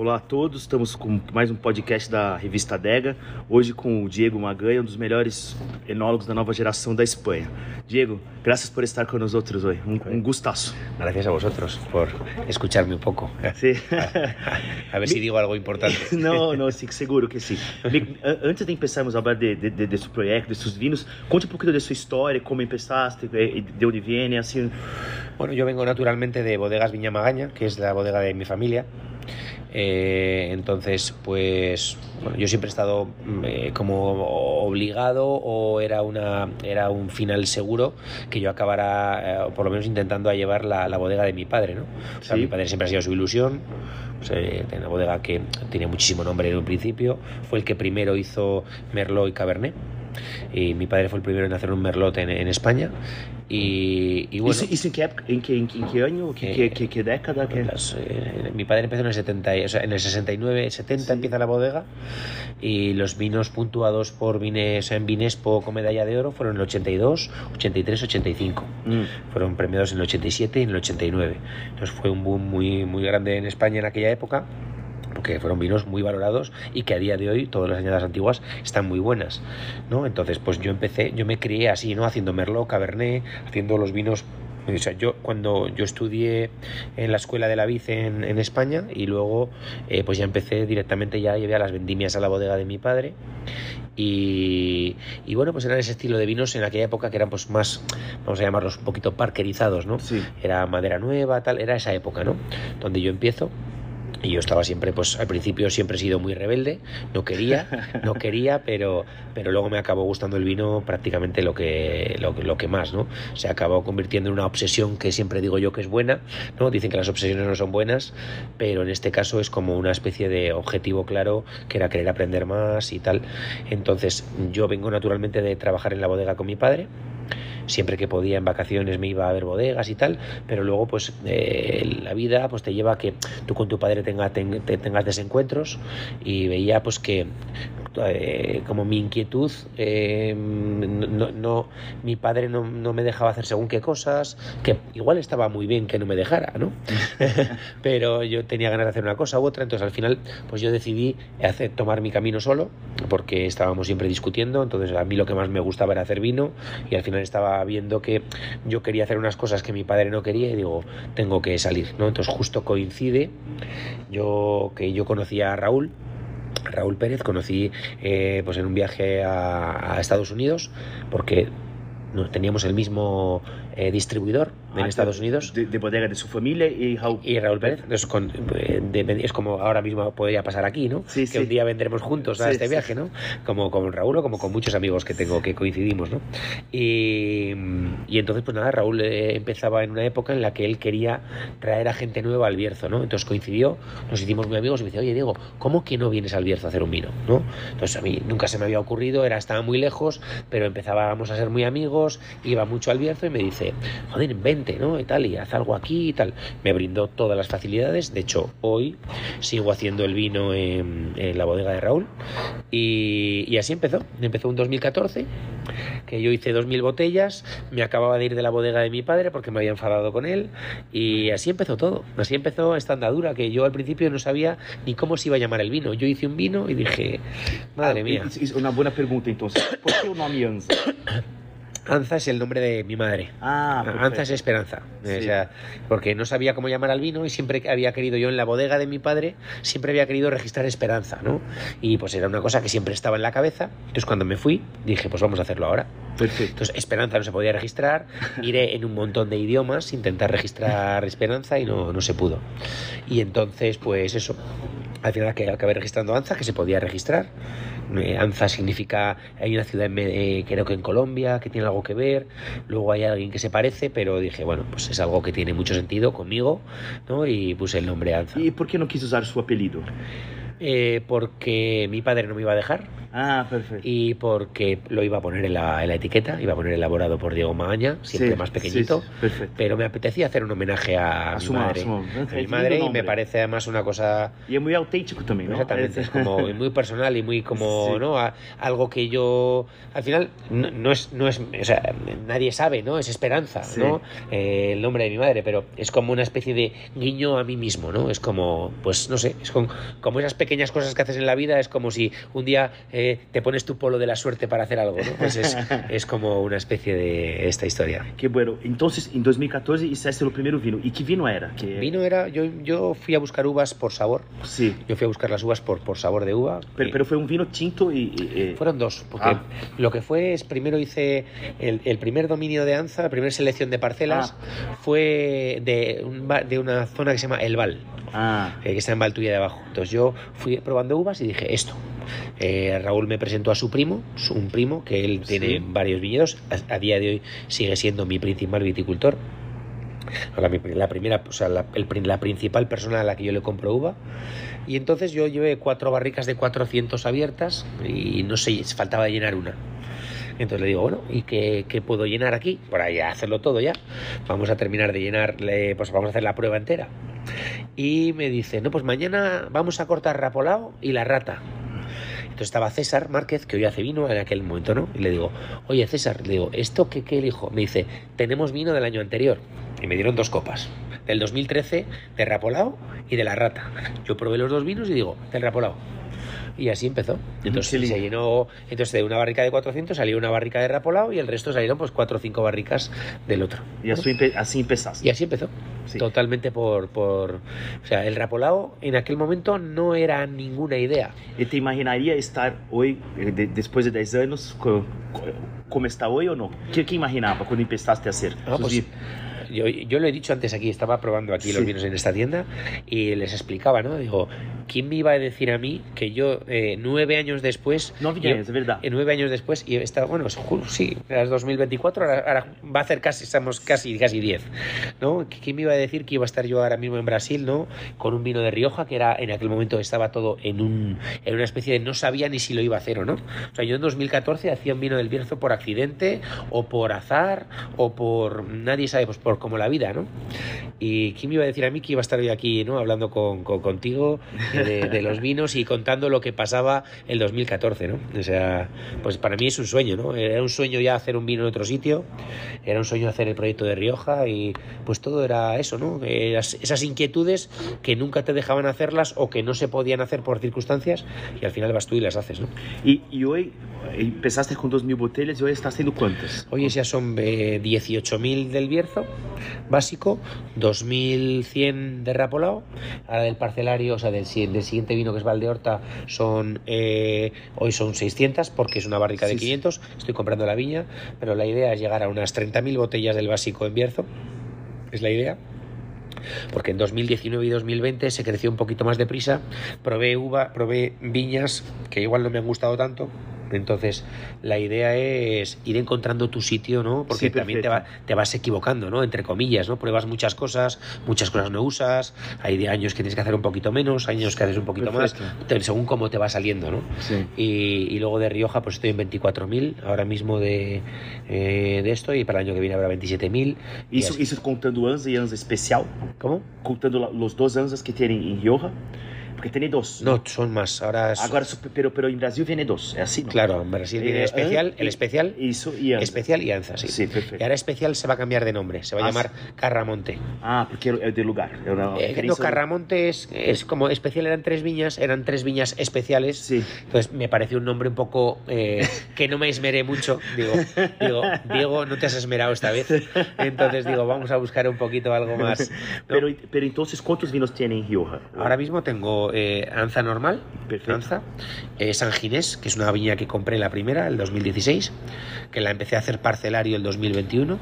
Olá a todos, estamos com mais um podcast da revista Adega. Hoje com o Diego Maganha, um dos melhores enólogos da nova geração da Espanha. Diego, graças por estar con nosotros hoy. Un, un gustazo. Gracias a vosotros por escucharme un poco. Sí. A ver si digo algo importante. Não, não, sim, seguro que sim. A- Antes de empezarmos a hablar de, de, de, de su proyecto, de sus vinos, conte un poquito de su historia, cómo empezaste, eh, de dónde viene, así. Bueno, yo vengo naturalmente de Bodegas Viña Magaña, que es la bodega de mi familia. Eh, entonces, pues, bueno, yo siempre he estado mm, eh, como obligado o era, una, era un final seguro que yo acabara, eh, por lo menos intentando a llevar la, la bodega de mi padre, ¿no? O sea, Sí. mi padre siempre ha sido su ilusión. Pues, tiene una bodega que tenía muchísimo nombre en un principio. Fue el que primero hizo Merlot y Cabernet. Y mi padre fue el primero en hacer un Merlot en, en España. Y, y bueno. Época, em, que, em, que, em que ano? Que, que, que, que década? Las, eh, mi padre empezó en el, 70, y- o sea, en el 69, 70 empieza la bodega y los vinos puntuados por Vines, en Vinespo con medalla de oro fueron en el 82, 83, 85. Hum. Fueron premiados en el 87 y en el 89. Entonces fue un boom muy, muy grande en España en aquella época porque fueron vinos muy valorados y que a día de hoy todas las añadas antiguas están muy buenas, ¿no? Entonces, pues yo empecé, yo me crié así, ¿no? Haciendo Merlot, Cabernet, haciendo los vinos o sea, yo cuando yo estudié en la escuela de la vid en, en España y luego eh, pues ya empecé directamente ya llevé a las vendimias a la bodega de mi padre y, y bueno pues eran ese estilo de vinos en aquella época que eran pues más vamos a llamarlos un poquito parkerizados no Sí. era madera nueva, tal, era esa época, ¿no? Donde yo empiezo. Y yo estaba siempre, pues al principio siempre he sido muy rebelde, no quería, no quería, pero, pero luego me acabó gustando el vino prácticamente lo que, lo, que- lo que más, ¿no? Se acabó convirtiendo en una obsesión que siempre digo yo que es buena, ¿no? Dicen que las obsesiones no son buenas, pero en este caso es como una especie de objetivo claro que era querer aprender más y tal. Entonces yo vengo naturalmente de trabajar en la bodega con mi padre, siempre que podía en vacaciones me iba a ver bodegas y tal, pero luego pues eh, la vida pues te lleva a que tú con tu padre tenga, ten- te- tengas desencuentros y veía pues que eh, como mi inquietud eh, no, mi padre no, no me dejaba hacer según qué cosas que igual estaba muy bien que no me dejara no pero yo tenía ganas de hacer una cosa u otra entonces al final pues yo decidí hacer, tomar mi camino solo porque estábamos siempre discutiendo entonces a mí lo que más me gustaba era hacer vino y al final estaba viendo que yo quería hacer unas cosas que mi padre no quería y digo tengo que salir no entonces justo coincide yo que yo conocía a Raúl Raúl Pérez conocí eh, pues en un viaje a, a Estados Unidos porque teníamos el mismo eh, distribuidor en Ah, Estados Unidos. De, de bodega de su familia y Raúl. y Raúl Pérez. Entonces, con- eh, de- es como ahora mismo podría pasar aquí no Sí, que sí. un día vendremos juntos a Sí, este viaje no como con Raúl o como con muchos amigos que tengo que coincidimos no y, y entonces pues nada Raúl eh, empezaba en una época en la que él quería traer a gente nueva al Bierzo no entonces coincidió nos hicimos muy amigos y me dice oye Diego ¿cómo que no vienes al Bierzo a hacer un vino no entonces a mí nunca se me había ocurrido era estaba muy lejos pero empezábamos a ser muy amigos iba mucho al Bierzo y me dice joder vente no y tal y haz algo aquí y tal. Me brindó todas las facilidades. De hecho hoy sigo haciendo el vino en, en la bodega de Raúl. Y, y así empezó. Empezó un 2014 que yo hice 2.000 botellas, me acababa de ir de la bodega de mi padre porque me había enfadado con él. Y así empezó todo, así empezó esta andadura que yo al principio no sabía ni cómo se iba a llamar el vino. Yo hice un vino y dije, madre Ah, mía, é uma boa pergunta, então. Por o nome Anza? Anza es el nombre de mi madre. Ah, Anza es perfecto. esperanza, Sí. o sea, porque no sabía cómo llamar al vino y siempre había querido yo en la bodega de mi padre, siempre había querido registrar esperanza, ¿no? Y pues era una cosa que siempre estaba en la cabeza. Entonces cuando me fui, dije, pues vamos a hacerlo ahora. Perfeito. Entonces, Esperanza no se podía registrar, miré en un montón de idiomas, intentar registrar Esperanza y no, no se pudo. Y entonces, pues eso, al final que acabé registrando Anza, que se podía registrar. Eh, Anza significa, hay una ciudad, en eh, creo que en Colombia, que tiene algo que ver, luego hay alguien que se parece, pero dije, bueno, pues es algo que tiene mucho sentido conmigo, ¿no? Y puse el nombre Anza. E por que não quis usar o seu apelido? Eh, porque mi padre no me iba a dejar, Ah, perfecto. Y porque lo iba a poner en la, en la etiqueta, iba a poner elaborado por Diego Magaña, siempre Sí, más sí, pequeñito. sí, perfecto. Pero me apetecía hacer un homenaje a, A mi madre. a a mi madre y me parece además una cosa Y es muy auténtico también, ¿no? Exactamente, es como muy personal y muy como, Sí. ¿no? A- algo que yo, al final, no, no es, no es, o sea, nadie sabe, ¿no? Es esperanza, Sí. ¿no? Eh, el nombre de mi madre, pero es como una especie de guiño a mí mismo, ¿no? Es como, pues, no sé, es con- como esas pequeñas cosas que haces en la vida, es como si un día eh, te pones tu polo de la suerte para hacer algo, ¿no? Pues es, es como una especie de esta historia. Que bueno, entonces en 2014 hiciste el primer vino. ¿Y qué vino era? Que... Vino era, yo, yo fui a buscar uvas por sabor, Sí. yo fui a buscar las uvas por, por sabor de uva. Pero, y- pero fue un vino tinto y... y- y- Fueron dos, porque Ah. lo que fue es primero hice el, el primer dominio de Anza, la primera selección de parcelas, Ah. fue de, un de una zona que se llama El Val, Ah, eh, que está en Valtuya de abajo. Entonces yo fui probando uvas y dije esto. Eh, Raúl me presentó a su primo, un primo que él Sí. tiene varios viñedos, a, a día de hoy sigue siendo mi principal viticultor. La, la primera, o sea, la, el la principal persona a la que yo le compro uva. Y entonces yo llevé cuatro barricas de 400 abiertas y no sé, faltaba llenar una. Entonces le digo, bueno, ¿y qué, puedo llenar aquí? Para ya hacerlo todo ya. Vamos a terminar de llenar, le- pues vamos a hacer la prueba entera. Y me dice, no, pues mañana vamos a cortar rapolao y la rata. Entonces estaba César Márquez, que hoy hace vino en aquel momento, ¿no? Y le digo, oye César, le digo, ¿esto qué, qué elijo? Me dice, tenemos vino del año anterior. Y me dieron dos copas. Del 2013, de Rapolao y de la rata. Yo probé los dos vinos y digo, del Rapolao. Y así empezó. Entonces se llenó, entonces de una barrica de 400 salió una barrica de Rapolao y el resto salieron pues cuatro o cinco barricas del otro. y así, así empezaste. Y así empezó. Sí. Totalmente por, por... O sea, el Rapolao en aquel momento no era ninguna idea. ¿Y te imaginaría estar hoy, eh, de- después de 10 años, co- co- como está hoy o no? ¿Qué, qué imaginaba cuando empezaste a hacer? Ah, pues, yo, yo lo he dicho antes aquí, estaba probando aquí los Sí. vinos en esta tienda y les explicaba, ¿no? Digo, ¿quién me iba a decir a mí que yo eh, nueve años después... No yo- años, es verdad. eh, nueve años después, y estaba, bueno, sí, era 2024, ahora, ahora va a hacer casi, estamos casi, casi 10, ¿no? ¿Quién me iba a decir que iba a estar yo ahora mismo en Brasil, ¿no? Con un vino de Rioja, que era, en aquel momento estaba todo en, un, en una especie de no sabía ni si lo iba a hacer o no. O sea, yo en 2014 hacía un vino del Bierzo por accidente, o por azar, o por, nadie sabe, pues por como la vida, ¿no? Y quién me iba a decir a mí que iba a estar hoy aquí, ¿no? Hablando con, con- contigo de, de los vinos y contando lo que pasaba el 2014, ¿no? O sea, pues para mí es un sueño, ¿no? Era un sueño ya hacer un vino en otro sitio, era un sueño hacer el proyecto de Rioja y pues todo era eso, ¿no? Esas, esas inquietudes que nunca te dejaban hacerlas o que no se podían hacer por circunstancias y al final vas tú y las haces, ¿no? Y, y hoy eh, empezaste con 2.000 botellas y hoy estás haciendo cuántas? Hoy ya son eh, 18.000 del Bierzo básico, 2.100 de Rapolao, ahora del parcelario, o sea, del, del siguiente vino que es Valdeorta, son, eh, hoy son 600 porque es una barrica de Sí, sí. 500, estoy comprando la viña, pero la idea es llegar a unas 30.000 botellas del básico en Bierzo, es la idea. Porque en 2019 y 2020 se creció un poquito más deprisa. Probé uva, probé viñas que igual no me han gustado tanto. Entonces, la idea es ir encontrando tu sitio, ¿no? Porque Sí, también te, va- te vas equivocando, ¿no? Entre comillas, ¿no? Pruebas muchas cosas, muchas cosas no usas. Hay años que tienes que hacer un poquito menos, años que haces un poquito Perfecto. más, según cómo te va saliendo, ¿no? Sí. Y, y luego de Rioja, pues estoy en 24.000 ahora mismo de, eh, de esto, y para el año que viene habrá 27.000. y Isso, así. isso contando Anza e Anza especial, ¿Cómo? contando los dos Anzas que tienen en Rioja, porque tiene dos. No, son más. Ahora es- Agora, pero, pero en Brasil viene dos, é assim? não? Claro, en Brasil viene Eh, el especial, eh, el especial, Isso e Anza. especial y Anza, sí. Sí, perfecto. Y ahora especial se va a cambiar de nombre, se va a Ah, llamar Carramonte. Ah, porque é de lugar. Eh, no, Carramonte es, es como especial, eran tres viñas, eran tres viñas especiales. Sí. Entonces me pareció un nombre un poco eh, que no me esmeré mucho. Digo, digo, Diego, no te has esmerado esta vez. Entonces digo, vamos a buscar un poquito algo más. ¿no? Pero, pero entonces, ¿cuántos vinos tiene en Rioja? Ahora mismo tengo eh, Anza normal. Anza, eh, San Ginés, que es una viña que compré la primera, el 2016, que la empecé a hacer parcelario el 2021.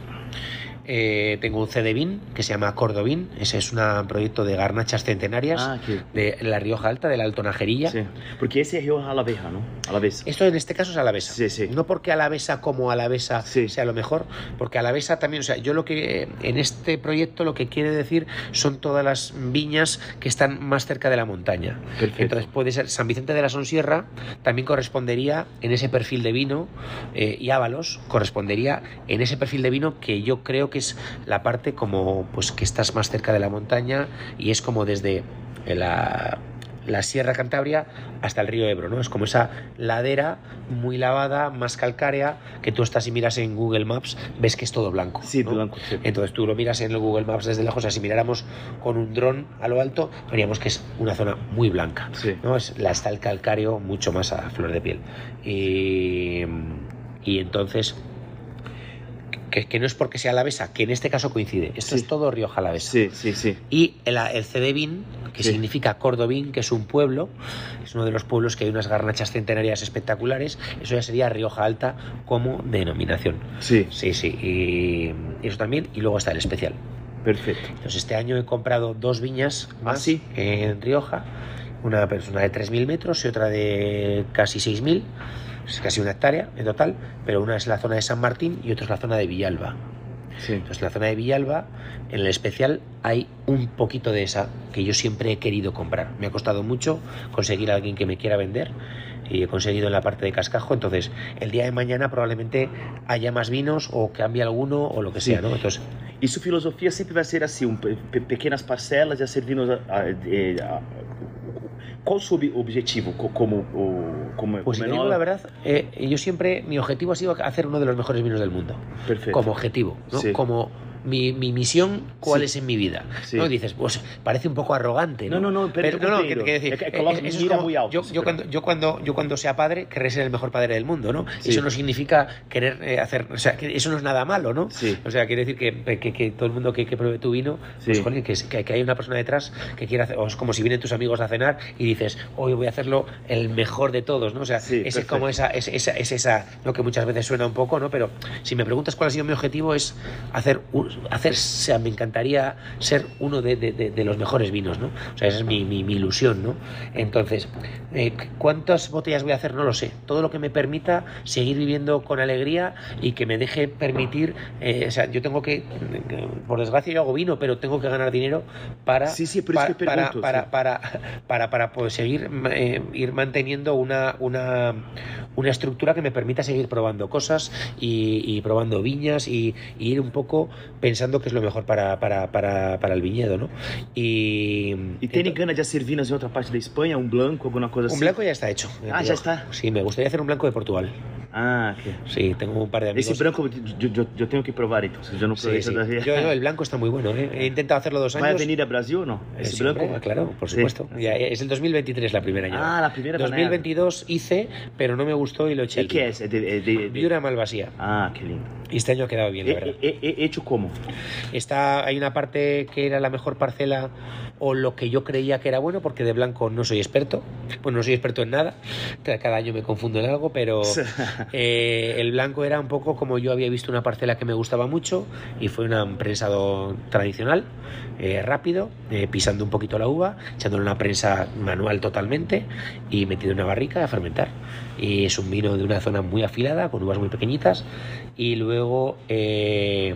Eh, tengo un CD que se llama Cordobín. Ese es un proyecto de garnachas centenarias Ah, de la Rioja Alta, de la Alto Najerilla. Sí. Porque ese es Rioja Alavesa, ¿no? Alavesa. Esto en este caso es alavesa. Sí, sí. No porque alavesa como alavesa Sí. sea lo mejor, porque alavesa también, o sea, yo lo que en este proyecto lo que quiere decir son todas las viñas que están más cerca de la montaña. Perfecto. Entonces puede ser San Vicente de la Sonsierra, también correspondería en ese perfil de vino, eh, y Ábalos correspondería en ese perfil de vino que yo creo que es la parte como pues que estás más cerca de la montaña y es como desde la, la Sierra Cantabria hasta el río Ebro, ¿no? Es como esa ladera muy lavada, más calcárea, que tú estás y miras en Google Maps, ves que es todo blanco. Sí, ¿no? blanco, sí. Entonces tú lo miras en el Google Maps desde lejos, o sea, si miráramos con un dron a lo alto, veríamos que es una zona muy blanca. Sí. ¿no? Es, la está el calcáreo mucho más a flor de piel. Y, y entonces, que, que no es porque sea alavesa, que en este caso coincide. Esto Sí. es todo Rioja alavesa. Sí, sí, sí. Y el, el Cedevin, que Sí. significa Cordobín, que es un pueblo, es uno de los pueblos que hay unas garnachas centenarias espectaculares, eso ya sería Rioja Alta como denominación. Sí, Sí, sí, y eso también, y luego está el especial. perfecto. Entonces este año he comprado dos viñas más ¿Ah, sí? en Rioja, una persona de 3.000 metros y otra de casi 6.000, es casi una hectárea en total, pero una es la zona de San Martín y otra es la zona de Villalba. Sí. Entonces, en la zona de Villalba, en el especial, hay un poquito de esa que yo siempre he querido comprar. Me ha costado mucho conseguir a alguien que me quiera vender y he conseguido en la parte de cascajo. Entonces, el día de mañana probablemente haya más vinos o cambie alguno o lo que Sí. sea, ¿no? Entonces, E sua filosofia sempre vai ser assim, um, pe- pe- pequenas parcelas já servindo a, a, eh, a- o seu ob- objetivo co- como o como pues si te digo la verdad, eh, yo siempre, mi objetivo ha sido hacer uno de los mejores vinos del mundo. Perfecto. Como objetivo, ¿no? Sí. Como mi, mi misión, ¿cuál Sí. es en mi vida? Sí. ¿no? Dices, pues parece un poco arrogante, ¿no? No, no, no, pero no, no, que- que decir, eh, eso es como- muy alto, yo, cuando, yo, cuando, yo cuando sea padre, querré ser el mejor padre del mundo, ¿no? Sí. Eso no significa querer eh, hacer, o sea, que eso no es nada malo, ¿no? Sí. O sea, quiere decir que, que- que todo el mundo que, pruebe tu vino, pues joder, que, hay una persona detrás que quiere hacer, o es como si vienen tus amigos a cenar y dices, hoy voy a hacerlo el mejor de todos, ¿no? O sea, es como esa, es, esa, es esa, lo que muchas veces suena un poco, ¿no? Pero si me preguntas cuál ha sido mi objetivo es hacer, un- hacer o sea, me encantaría ser uno de, de- de- de los mejores vinos, ¿no? O sea, esa es mi, mi- mi ilusión, ¿no? Entonces, eh, ¿cuántas botellas voy a hacer? No lo sé. Todo lo que me permita seguir viviendo con alegría y que me deje permitir, eh, o sea, yo tengo que, por desgracia yo hago vino, pero tengo que ganar dinero para, Sí, sí, que para, pregunto, para, sí. para, para, para poder seguir eh, ir manteniendo una, una, una estructura que me permita seguir probando cosas y, y probando viñas y, y ir un poco pensando que es lo mejor para, para, para, para el viñedo, ¿no? Y, E tem gana de hacer vinos em outra parte da Espanha, um blanco, alguma coisa un assim? blanco ya está hecho. Ah, ya está. Sí, me gustaría hacer un blanco de Portugal. Ah, que... Sí, tengo un par de amigos. Esse branco eu, eu, eu tenho que provar então. Eu não Sí, provei sí. todavía. Yo, yo, el blanco está muy bueno. ¿eh? He intentado hacerlo dos años. a venir a Brasil ou não? Eh, Esse sí, branco? hombre, claro, por Sí. supuesto. Ya, es el 2023 la primera ya. Ah, la primera panela. 2022 hice, pero no me gustó y lo eché. E al que é vino. esse? É de, de, de... Viura Malvasía. Ah, que lindo. Y este año ha quedado bien, la verdad. e, e, hecho Está, hay una parte que era la mejor parcela o lo que yo creía que era bueno, porque de blanco no soy experto. Pues no soy experto en nada. Cada año me confundo en algo, pero eh, el blanco era un poco como yo había visto una parcela que me gustaba mucho y fue un prensado tradicional, eh, rápido, eh, pisando un poquito la uva, echándole una prensa manual totalmente y metido en una barrica a fermentar. Y es un vino de una zona muy afilada, con uvas muy pequeñitas. Y luego eh,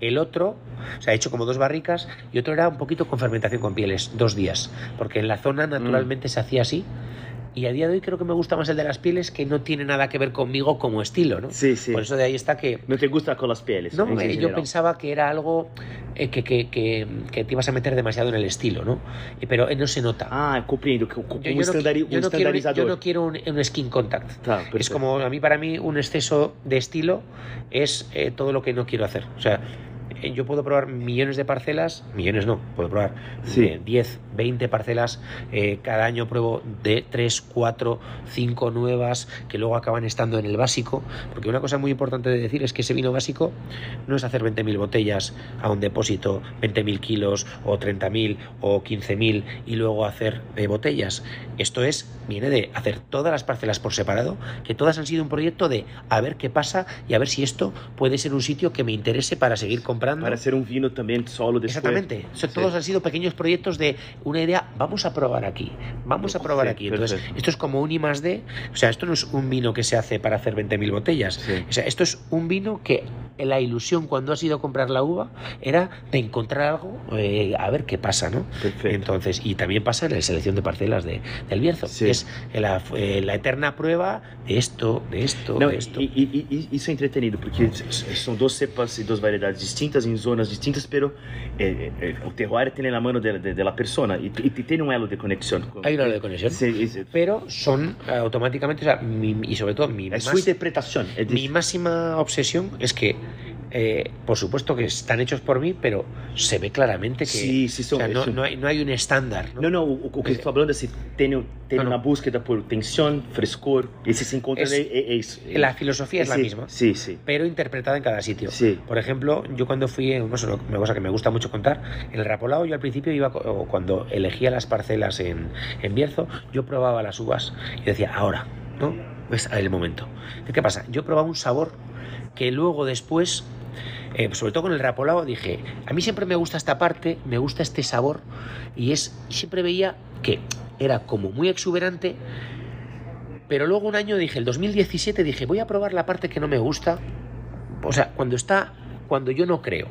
el otro, o sea, he hecho como dos barricas y otro era un poquito con fermentación con pieles, dos días, porque en la zona naturalmente se hacía así. Y a día de hoy creo que me gusta más el de las pieles, que no tiene nada que ver conmigo como estilo, ¿no? Sí, sí. Por eso de ahí está que Não te gusta com as peles? no, eh, yo pensaba que era algo eh, que, que, que, que te ibas a meter demasiado en el estilo, ¿no? Eh, Pero eh, no se nota. Ah, um, no, um no quiero, estandarizador. yo no quiero un, un skin contact. Tá, Es como a mí para mí un exceso de estilo es eh, todo lo que no quiero hacer. O sea, yo puedo probar millones de parcelas, millones no, puedo probar Sí. eh, 10, 20 parcelas, eh, cada año pruebo de 3, 4, 5 nuevas que luego acaban estando en el básico, porque una cosa muy importante de decir es que ese vino básico no es hacer 20.000 botellas a un depósito, 20.000 kilos o 30.000 o 15.000 y luego hacer eh, botellas. Esto es, viene de hacer todas las parcelas por separado, que todas han sido un proyecto de a ver qué pasa y a ver si esto puede ser un sitio que me interese para seguir comprando. Para hacer un vino también solo después. Exactamente. O sea, Sí. Todos han sido pequeños proyectos de una idea, vamos a probar aquí, vamos a probar Sí, aquí. Entonces, perfecto. esto es como un I más D. O sea, esto no es un vino que se hace para hacer 20.000 botellas. Sí. O sea, esto es un vino que la ilusión cuando has ido a comprar la uva era de encontrar algo, eh, a ver qué pasa, ¿no? Perfecto. Entonces, y también pasa en la selección de parcelas de, del Bierzo. Es la, eh, la eterna prueba de esto, de esto, Não, de esto. e, e- e- isso é entretenido, porque são duas cepas e duas variedades distintas em zonas distintas, pero eh, eh, o terroir tem na mão de, de, de la persona e, e tem um elo de conexão. Hay un hilo de conexión. Sí, Pero son eh, automáticamente, o sea, mi- y sobre todo mi, más- interpretação. É mi máxima obsesión es que, eh, por supuesto que están hechos por mí, pero se ve claramente que Sí, sí, son- o sea, no, no hay, no hay un estándar. ¿no? Não, não, o, o que falando é se tem, tem Não, não. uma búsqueda por tensão, frescor, e se se encontra Es- é, é, é isso. La filosofía es la misma. Sí, sí. pero interpretada en cada sitio. Sí. Por ejemplo, yo cuando fui, eh, no una cosa que me gusta mucho contar, en el Rapolao yo al principio iba, o cuando elegía las parcelas en, en Bierzo, yo probaba las uvas y decía, ahora, ¿no? Es el momento. ¿De ¿Qué pasa? Yo probaba un sabor que luego después, eh, sobre todo con el Rapolao, dije, a mí siempre me gusta esta parte, me gusta este sabor y es, siempre veía que era como muy exuberante, pero luego un año dije, el 2017 dije, voy a probar la parte que no me gusta, o sea, cuando está, cuando yo no creo.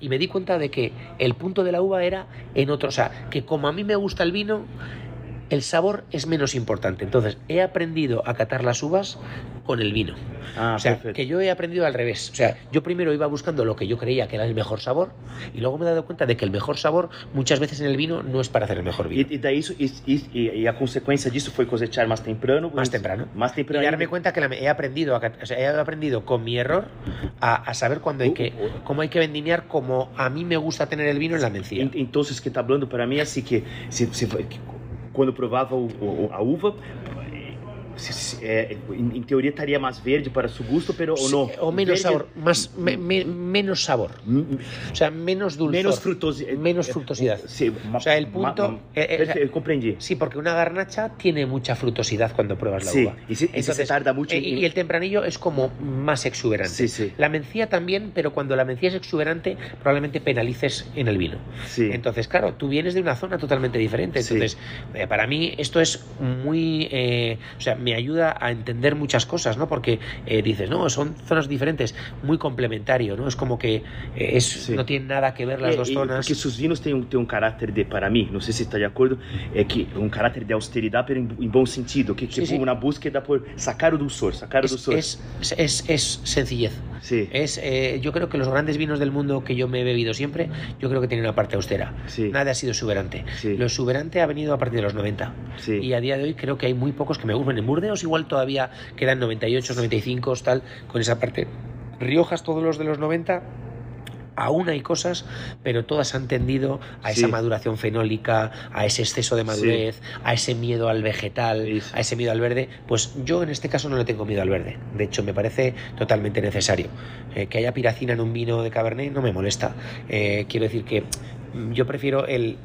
Y me di cuenta de que el punto de la uva era en otro, o sea, que como a mí me gusta el vino, el sabor es menos importante. Entonces, he aprendido a catar las uvas con el vino. Ah, o sea, perfecto. que yo he aprendido al revés. O sea, yo primero iba buscando lo que yo creía que era el mejor sabor y luego me he dado cuenta de que el mejor sabor muchas veces en el vino no es para hacer el mejor vino. E, e daí isso, e, e, e a consequência disso foi cosechar mais temprano? Más temprano. Y temprano. darme cuenta que la- he aprendido, a, o sea, he aprendido con mi error a, a saber cuándo hay que, cómo hay que vendimiar como a mí me gusta tener el vino en la mencía. En- Então, o que está falando para é assim que, se, se, que quando provava o, o- a uva, é, em, em teoria estaria mais verde para seu gosto, pero ou não? o menos Verde- sabor, más, me- me- menos sabor. M- O sea, menos dulzor. Menos frutosidade. Menos frutosidad. Sí, O sea, el punto- eh, eh, compreendi. Sí, porque una garnacha tiene mucha frutosidad cuando pruebas la Sí, uva. y si- se tarda mucho eh, en- y el tempranillo es como más exuberante. Sí, sí. La mencía también, pero cuando la mencía es exuberante, probablemente penalices en el vino. Sí. Entonces, claro, tú vienes de una zona totalmente diferente. Sí. Entonces, eh, para mí esto es muy... eh, o sea, me ayuda a entender muchas cosas, ¿no? Porque eh, dices, no, son zonas diferentes, muy complementario, ¿no? Es como que eh, es, Sí. no tienen nada que ver las É, dos e- zonas. Porque seus vinos têm um, têm um caráter de, para mim, não sei se está de acordo, é que um caráter de austeridade, pero em, em bom sentido, que, que Sí, sí. uma búsqueda por sacar o dulçor, sacar o es, dulçor. es, es, es sencillez. Sí. Es, eh, yo creo que los grandes vinos del mundo que yo me he bebido siempre, yo creo que tienen una parte austera. Sí. Nada ha sido exuberante. Sí. Lo exuberante ha venido a partir de los 90. Sí. Y a día de hoy creo que hay muy pocos que me gustan. En Burdeos igual todavía quedan 98, 95, tal, con esa parte. Riojas, todos los de los 90, aún hay cosas, pero todas han tendido a esa Sí. maduración fenólica, a ese exceso de madurez, a ese miedo al vegetal, Sí, a ese miedo al verde. Pues yo en este caso no le tengo miedo al verde. De hecho, me parece totalmente necesario. Eh, que haya piracina en un vino de Cabernet no me molesta. Eh, quiero decir que yo prefiero el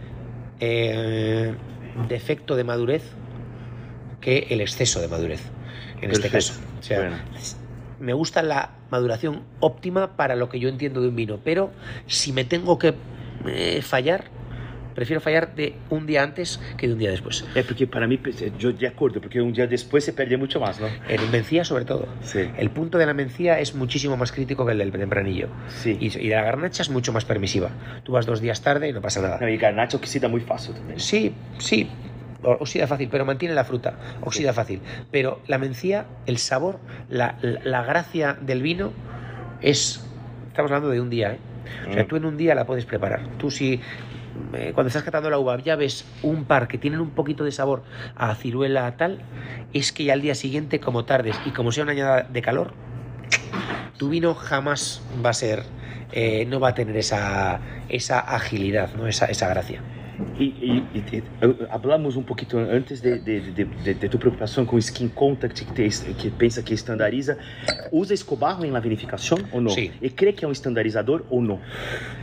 eh, defecto de madurez que el exceso de madurez. En este Perfecto. caso. O sea, Bueno. me gusta la maduración óptima para lo que yo entiendo de un vino, pero si me tengo que eh, fallar, prefiero fallar de un día antes que de un día después. É porque para mim, eu de acordo, porque um dia depois você perde muito mais, não? En mencía, sobre todo. Sí. El punto de la mencía es muchísimo más crítico que el del tempranillo. Sí. Y, y de la garnacha es mucho más permisiva. Tú vas dos días tarde y no pasa nada. Não, e garnacha oxida muito fácil também. Sí, sí, oxida fácil, pero mantiene la fruta, oxida fácil. Pero la mencía, el sabor, la, la- la gracia del vino es, estamos hablando de un día, ¿eh? O sea, Mm. tú en un día la puedes preparar. Tú si eh, cuando estás catando la uva ya ves un par que tienen un poquito de sabor a ciruela tal, es que ya al día siguiente, como tardes y como sea una añada de calor, tu vino jamás va a ser, eh, no va a tener esa, esa agilidad, ¿no? esa, esa gracia. E, e, e, hablamos um pouquinho antes de, de, de, de, tu preocupação com skin contact que, te, que pensa que estandariza. ¿Usa Escobarro en la vinificación o no? Sí. ¿Y cree que es un estandarizador o no?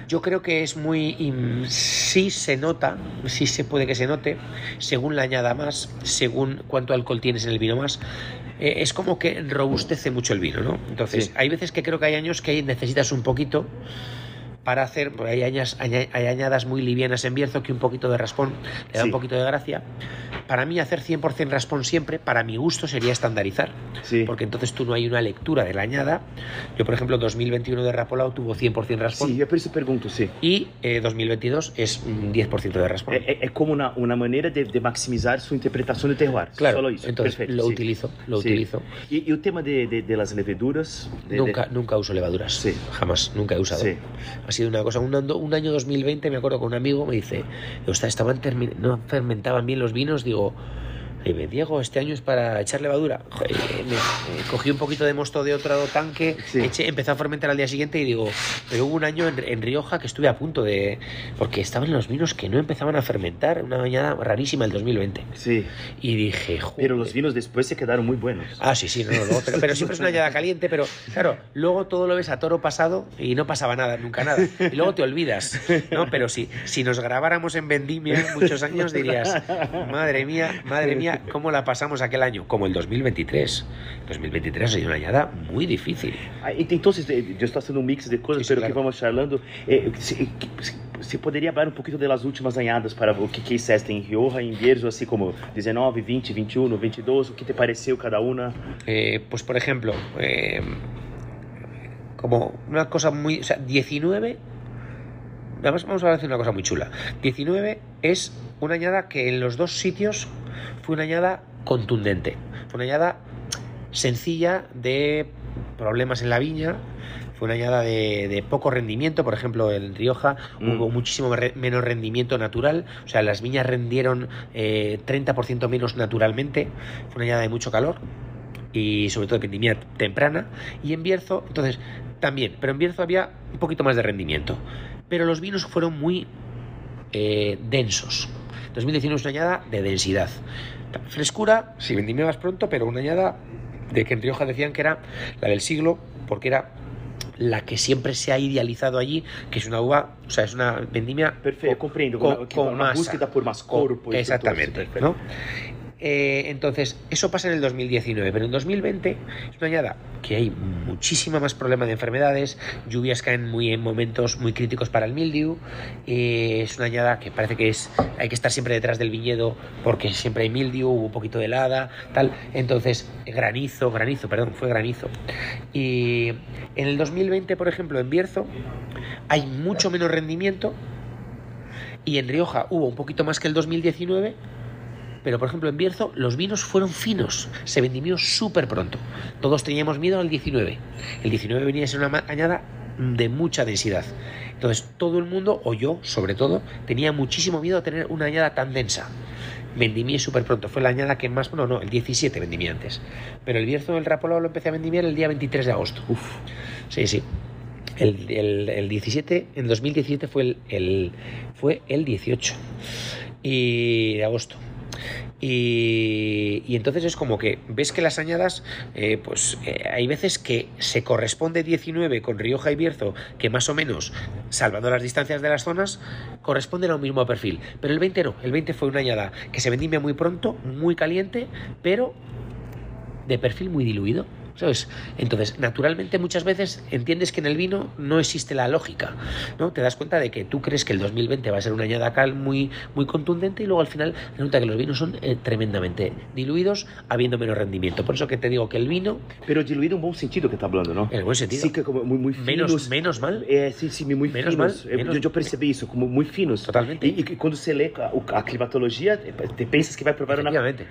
Yo creo que es muy... Sí se nota, sí se puede que se note, según la añada más, según cuánto alcohol tienes en el vino más, eh, es como que robustece mucho el vino, ¿no? Entonces, Sí. hay veces que creo que hay años que necesitas un poquito para hacer, porque hay, añas- aña- hay añadas muy livianas en Bierzo que un poquito de raspón le da Sí. un poquito de gracia. Para mí hacer 100% raspón siempre, para mi gusto, sería estandarizar. Sí. Porque entonces tú no hay una lectura de la añada. Yo, por ejemplo, 2021 de Rapolao tuvo 100% raspón. Sim, é por eu pergunto, sim. Y eh, 2022 es un 10% de raspón. É, é, é como uma, uma maneira de, de maximizar sua interpretação do terroir. claro, Só isso. entonces Perfeito, lo sim. utilizo, lo Sí. utilizo. E, e o tema de, de, de las leveduras? De, Nunca, de- nunca uso levaduras. Sí. Jamás, nunca he usado. Ha sido una cosa. Un, año 2020, me acuerdo con un amigo, me dice, "Ostras, estaban no fermentaban bien los vinos. Digo, "Eh, Diego, este año es para echar levadura. Joder, me, eh, cogí un poquito de mosto de otro tanque, Sí. eché, empecé a fermentar al día siguiente y digo, pero hubo un año en, en Rioja que estuve a punto de. Porque estaban los vinos que no empezaban a fermentar, una bañada rarísima el 2020. Sí. Y dije, joder. Pero los vinos después se quedaron muy buenos. Ah, sí, sí, no, no, luego- pero, pero siempre es una añada caliente, pero claro, luego todo lo ves a toro pasado y no pasaba nada, nunca nada. Y luego te olvidas, ¿no? Pero si, si nos grabáramos en Vendimia muchos años dirías, madre mía, madre mía, ¿cómo la pasamos aquel año? Como el 2023. 2023 ha sido una añada muy difícil. Ah, Entonces, eh, yo estoy haciendo un mix de cosas, Sí, pero que claro. vamos charlando. Eh, se poderia falar um pouquinho das últimas añadas para o que que hiciste em Rioja em Bierzo, assim como 19, 20, 21, 22, o que te pareceu cada uma? Eh, pues por ejemplo, eh, como una cosa muy... O sea, 19... Vamos, vamos a decir una cosa muy chula. 19 es una añada que en los dos sitios fue una añada contundente. Fue una añada sencilla de problemas en la viña. Fue una añada de, de poco rendimiento. Por ejemplo, en Rioja Mm. hubo muchísimo re- menos rendimiento natural. O sea, las viñas rendieron eh, 30% menos naturalmente. Fue una añada de mucho calor y sobre todo de vendimia temprana. Y en Bierzo, entonces, también, pero en Bierzo había un poquito más de rendimiento. Pero los vinos fueron muy eh, densos. 2019 es una añada de densidad. Frescura, si vendimiabas pronto, pero una añada de que en Rioja decían que era la del siglo, porque era la que siempre se ha idealizado allí, que es una uva, o sea, es una vendimia Perfeito, eu con- con- con masa. búsqueda por corpo. e exactamente, ¿no? Eh, entonces, eso pasa en el 2019, pero en 2020 es una añada que hay muchísima más problema de enfermedades, lluvias caen muy en momentos muy críticos para el mildiu, eh, es una añada que parece que es hay que estar siempre detrás del viñedo porque siempre hay mildiu, hubo un poquito de helada, tal, entonces granizo, granizo, perdón, fue granizo. Y en el 2020, por ejemplo, en Bierzo hay mucho menos rendimiento y en Rioja hubo un poquito más que el 2019 pero por ejemplo en Bierzo los vinos fueron finos, se vendimió súper pronto. Todos teníamos miedo al 19. El 19 venía a ser una añada de mucha densidad. Entonces todo el mundo, o yo sobre todo, tenía muchísimo miedo a tener una añada tan densa. Vendimié súper pronto, fue la añada que más, bueno, no, el 17 vendimí antes. Pero el Bierzo del Rapolao lo empecé a vendimiar el día 23 de agosto. Uf. Sí, sí. El, el- el 17, en 2017 fue el, el- fue el 18 y de agosto. Y, entonces es como que ves que las añadas, eh, pues eh, hay veces que se corresponde 19 con Rioja y Bierzo, que más o menos, salvando las distancias de las zonas, corresponden a un mismo perfil. Pero el 20 no, el 20 fue una añada que se vendimia muy pronto, muy caliente, pero de perfil muy diluido. ¿Sabes? Entonces, naturalmente muchas veces entiendes que en el vino no existe la lógica, ¿no? Te das cuenta de que tú crees que el 2020 va a ser una añada cal muy, muy contundente y luego al final resulta que los vinos son eh, tremendamente diluidos, habiendo menos rendimiento. Por eso que te digo que el vino, Pero diluído en bom sentido que está hablando, ¿no? en el buen sentido, Sí, que como muy, muy menos, finos. menos mal, É, sim, sim, muito Menos finos. mal, Eu- menos- eu, eu percebi isso, como muito finos. Totalmente. E, e quando você lê a, a climatologia, te pensas que vai provar uma... Efectivamente.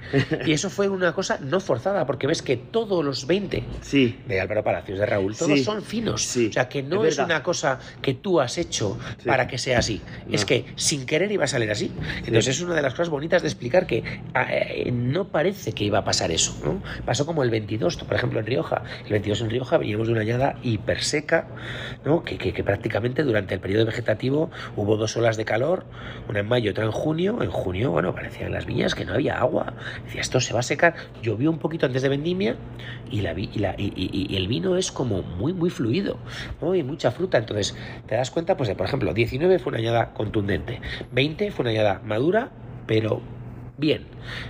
Y eso fue una cosa no forzada, porque ves que todos los 20 Sí. de Álvaro Palacios, de Raúl, todos Sí. son finos. Sí. O sea, que no Es una cosa que tú has hecho para que sea así. No. Es que sin querer iba a salir así. Entonces es una de las cosas bonitas de explicar que eh, no parece que iba a pasar eso. ¿no? Pasó como el 22, por ejemplo, en Rioja. El 22 en Rioja veníamos de una añada hiper seca, ¿no? que, que- que prácticamente durante el periodo vegetativo hubo dos olas de calor, una en mayo, otra en junio. En junio, bueno, parecían las viñas que no había agua. Decía, esto se va a secar. Llovió un poquito antes de vendimia y, la, y, el vino es como muy, muy fluido, ¿no? Y mucha fruta. Entonces, te das cuenta, pues, de, por ejemplo, 19 fue una añada contundente, 20 fue una añada madura, pero bien,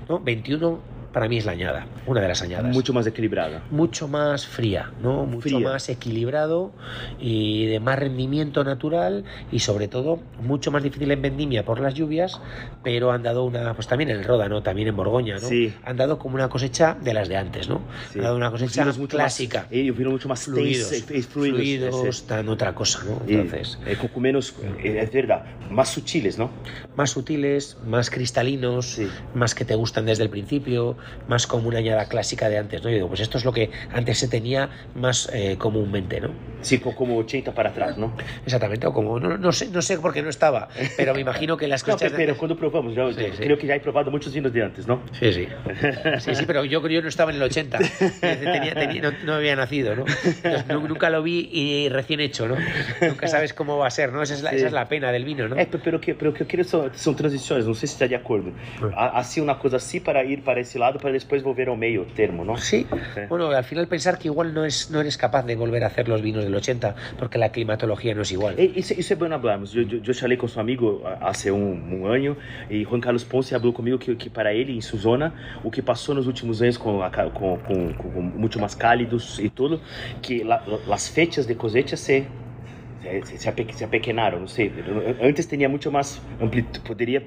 ¿no? 21 para mí es la añada, una de las añadas. Mucho más equilibrada. mucho más fría, ¿no? Mucho Fría. más equilibrado y de más rendimiento natural y sobre todo mucho más difícil en vendimia por las lluvias, pero han dado una, pues también en el Roda, ¿no? También en Borgoña, ¿no? Sí. Han dado como una cosecha de las de antes, ¿no? Sí. Han dado una cosecha mucho clásica. Más, eh, mucho más fluidos, eh, fluidos. fluidos, ese. dan otra cosa, ¿no? Entonces, eh, con menos, eh, es verdad, más sutiles, ¿no? más sutiles, más cristalinos, Sí. más que te gustan desde el principio, más como una añada clásica de antes, ¿no? Yo digo, pues esto es lo que antes se tenía más eh, comúnmente, ¿no? Sí, co- como 80 para atrás, ¿no? Exactamente, o como, no, no sé, no sé por qué no estaba, pero me imagino que las No, pe- de pero cuando probamos, yo Sí, sí. creo que ya he probado muchos vinos de antes, ¿no? Sí, sí. Sí, sí, pero yo, yo no estaba en el 80. Tenía- tenía- no, no había nacido, ¿no? Entonces, nu- nunca lo vi y recién hecho, ¿no? Nunca sabes cómo va a ser, ¿no? Esa es la, Sí. esa es la pena del vino, ¿no? É, pe- pelo que, pelo que queria são, são transições, não sei se está de acordo. A- Assim, uma coisa assim para ir para esse lado, para depois volver ao meio termo, não? Sí, Sí. bueno, al final pensar que igual no, es, no eres capaz de volver a hacer los vinos del 80 porque la climatología no es igual. E- Isso, isso é bom hablarmos. Eu, eu, eu falei com seu amigo há há um, um ano e Juan Carlos Ponce falou comigo que, que para ele, em Suzona, o que passou nos últimos anos com, a ca- com, com, com muito mais cálidos e tudo, que la, las fechas de cosecha se se, se, se apequenaram, não sei. Antes tinha muito mais amplitude, poderia,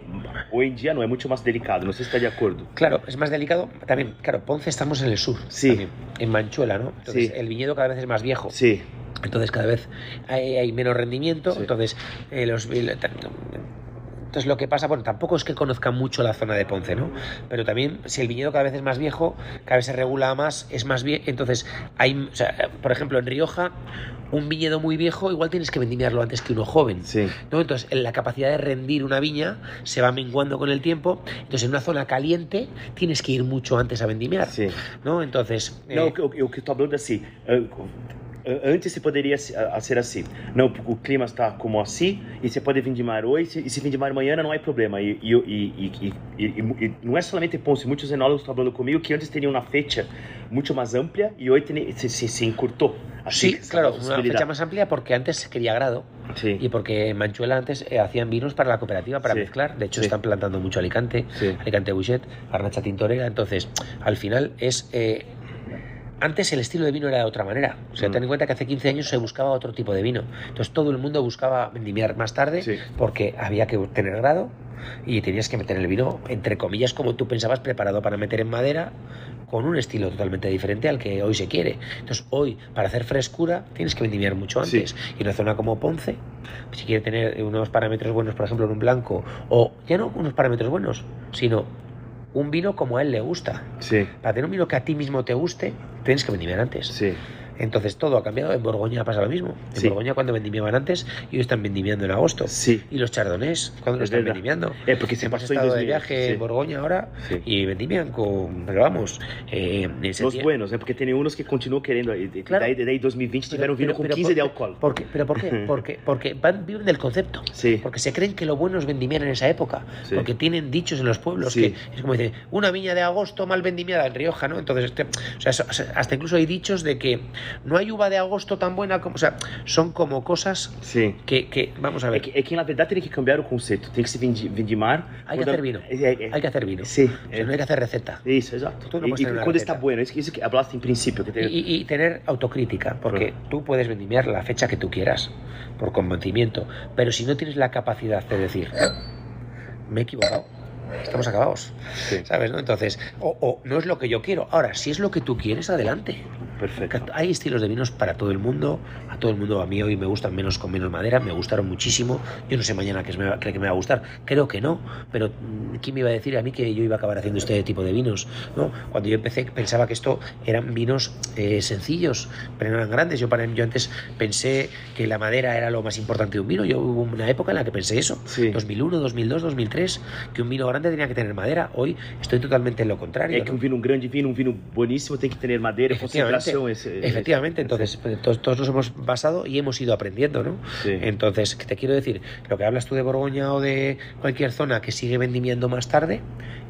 hoje em dia não é muito mais delicado, não sei se está de acordo. Claro, es más delicado. También, claro, Ponce estamos en el sur. Sí. también, en Manchuela, ¿no? Entonces, Sí. el viñedo cada vez es más viejo. Sí, Entonces cada vez hay, hay menos rendimiento. Sí. Entonces, eh, los, entonces lo que pasa, bueno, tampoco es que conozca mucho la zona de Ponce, ¿no? Pero también si el viñedo cada vez es más viejo, cada vez se regula más, es más bien. Entonces, hay, o sea, por ejemplo, en Rioja, un viñedo muy viejo, igual tienes que vendimiarlo antes que uno joven. sí. ¿no? Entonces, la capacidad de rendir una viña se va menguando con el tiempo. Entonces, en una zona caliente tienes que ir mucho antes a vendimiar. Sí. ¿no? Entonces, eh, o que- o, o que falando é assim. eh, Antes se poderia a- a ser assim. Não, o clima está como assim e você pode vindimar hoje e se vindimar amanhã não há problema. E, e, e, e, e, e- e não é somente Ponce, muitos enólogos estão falando comigo que antes tinham uma fecha muito mais ampla e hoje se, se, se encurtou. Assim, sí, claro, una fecha más amplia porque antes se quería grado Sí, y porque en Manchuela antes eh, hacían vinos para la cooperativa para Sí, mezclar. De hecho, sí. están plantando mucho Alicante. Alicante Bouchet, Garnacha Tintorera. Entonces, al final es. eh, antes el estilo de vino era de otra manera. O sea, Mm. ten en cuenta que hace 15 años se buscaba otro tipo de vino. Entonces todo el mundo buscaba vendimiar más tarde Sí. porque había que tener grado y tenías que meter el vino, entre comillas, como tú pensabas, preparado para meter en madera, con un estilo totalmente diferente al que hoy se quiere. Entonces hoy, para hacer frescura, tienes que vendimiar mucho Sí. antes. Y en una zona como Ponce, si quiere tener unos parámetros buenos, por ejemplo, en un blanco, o ya no unos parámetros buenos, sino un vino como a él le gusta. Sí, Para tener un vino que a ti mismo te guste, tienes que vendimiar antes. sí. Entonces todo ha cambiado. En Borgoña pasa lo mismo. En Sí. Borgoña cuando vendimiaban antes y hoy están vendimiando en agosto. Sí. Y los chardonnés, cuando lo Es están verdad. vendimiando. É porque se Hemos em estado de 2000. viaje sí. en Borgoña ahora y vendimian con, pero vamos, eh, Los buenos, né? Porque tem uns que e- e- Claro. Daí, daí 2020 tiveram Pero- vindo com pero 15 de por- álcool. ¿Por qué? ¿Pero por qué? Porque, porque van, viven del concepto. Sí. Porque se creen que lo bueno es vendimiar en esa época. Porque tienen dichos en los pueblos que es como dice, una viña de agosto mal vendimiada en Rioja, ¿no? Entonces, este- o sea, hasta incluso hay dichos de que no hay uva de agosto tan buena como. O sea, son como cosas Sim. que, que vamos a É ver. que, é que na verdade tem que cambiar o conceito. Tem que se vindi- vindimar. Hay que hacer vino. É, é, Hay que hacer vino. Sim. O sea, no hay que hacer receta. Isso, exato. Tú no tener una quando está bueno, isso que hablaste em princípio. Que tem... Y, y- y tener autocrítica, porque tú puedes vendimiar la fecha que tú quieras, por convencimiento, pero si no tienes la capacidad de decir, me he equivocado, estamos acabados. ¿Sabes? ¿no? Entonces, o, o, no es lo que yo quiero. Ahora, si es lo que tú quieres, adelante. Perfecto. Hay estilos de vinos para todo el mundo. A todo el mundo, a mí hoy me gustan menos con menos madera. Me gustaron muchísimo. Yo no sé mañana qué, me, qué me va a gustar. Creo que no. Pero mm, ¿quién me iba a decir a mí que yo iba a acabar haciendo este tipo de vinos? ¿no? Cuando yo empecé pensaba que esto eran vinos eh, sencillos, pero no eran grandes. Yo, para, yo antes pensé que la madera era lo más importante de un vino. Yo hubo una época en la que pensé eso. Sí. 2001, 2002, 2003, que un vino grande tenía que tener madera. Hoy estoy totalmente en lo contrario. É que um vinho, um grande vinho, um vinho bueníssimo tem que ter madeira, concentração. Ese, Efectivamente, entonces todos, todos, nos hemos basado y hemos ido aprendiendo, ¿no? Sí. Entonces, te quiero decir, lo que hablas tú de Borgoña o de cualquier zona que sigue vendimiendo más tarde,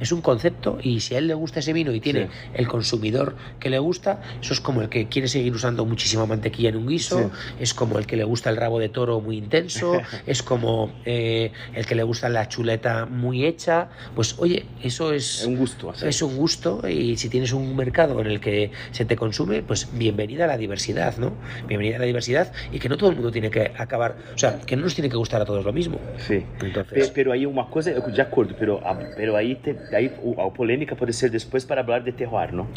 es un concepto y si a él le gusta ese vino y tiene Sí. el consumidor que le gusta, eso es como el que quiere seguir usando muchísima mantequilla en un guiso, Sí. es como el que le gusta el rabo de toro muy intenso, es como eh, el que le gusta la chuleta muy hecha, pues oye, eso es... Um gosto. Assim. Es un gusto y si tienes un mercado en el que se te consume, pues bienvenida a la diversidad, ¿no? Bienvenida a la diversidad y que no todo el mundo tiene que acabar, o sea, que no nos tiene que gustar a todos lo mismo. Sim. Entonces- Pe- Pero aí uma coisa, eu de acordo, pero, a- pero aí, te, aí o- a polêmica pode ser depois para falar de terroir, não?